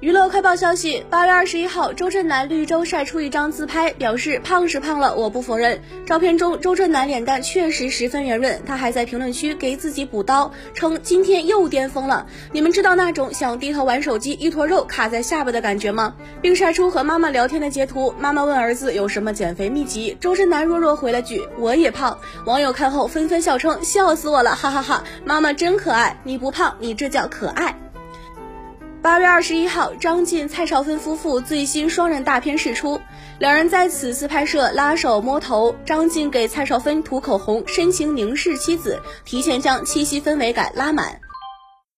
娱乐快报消息：八月二十一号，周震南绿洲晒出一张自拍，表示胖是胖了，我不否认。照片中，周震南脸蛋确实十分圆润，他还在评论区给自己补刀，称今天又巅峰了。你们知道那种想低头玩手机，一坨肉卡在下巴的感觉吗？并晒出和妈妈聊天的截图。妈妈问儿子有什么减肥秘籍，周震南弱弱回了句：“我也胖。”网友看后纷纷笑称：“笑死我了，哈哈哈！妈妈真可爱，你不胖，你这叫可爱。”八月二十一号，张晋、蔡少芬夫妇最新双人大片释出，两人在此次拍摄拉手摸头，张晋给蔡少芬涂口红，深情凝视妻子，提前将七夕氛围感拉满。